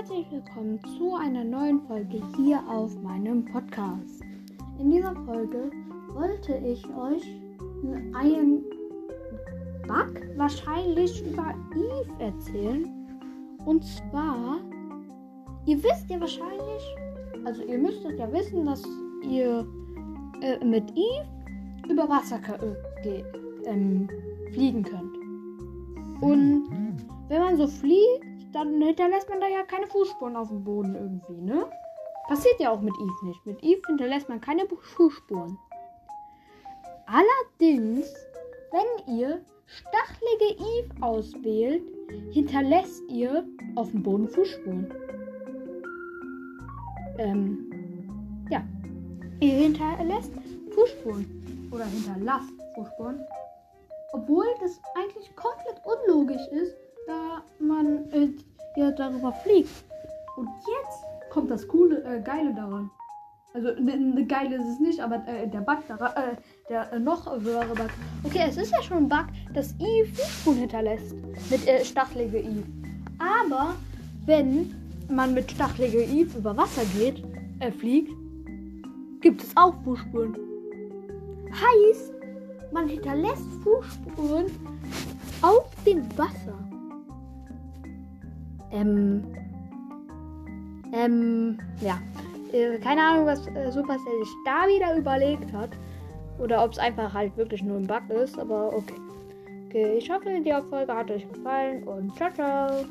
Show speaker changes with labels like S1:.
S1: herzlich willkommen zu einer neuen Folge hier auf meinem Podcast. In dieser Folge wollte ich euch einen Bug wahrscheinlich über Eve erzählen. Und zwar, ihr wisst ja wahrscheinlich, also ihr müsstet ja wissen, dass ihr äh, mit Eve über Wasser äh, ähm, fliegen könnt. Und wenn man so fliegt, dann hinterlässt man da ja keine Fußspuren auf dem Boden irgendwie, ne? Passiert ja auch mit Eve nicht. Mit Eve hinterlässt man keine Fußspuren. Allerdings, wenn ihr stachelige Eve auswählt, hinterlässt ihr auf dem Boden Fußspuren. Ähm, ja. Ihr hinterlässt Fußspuren. Oder hinterlasst Fußspuren. Obwohl das eigentlich komplett unlogisch ist, man äh, ja darüber fliegt. Und jetzt kommt das coole, äh, geile daran. Also ne, ne, geil ist es nicht, aber äh, der Bug daran, äh, der äh, noch höhere Bug. Okay, es ist ja schon ein Bug, dass Eve Fußspuren hinterlässt mit äh, stachelige Eve. Aber wenn man mit stachelige Eve über Wasser geht, äh, fliegt, gibt es auch Fußspuren. Heißt, man hinterlässt Fußspuren auf dem Wasser. Ähm. Ähm, ja. Äh, keine Ahnung, was äh, Supercell sich da wieder überlegt hat. Oder ob es einfach halt wirklich nur ein Bug ist, aber okay. Okay, ich hoffe, die Folge hat euch gefallen und ciao, ciao.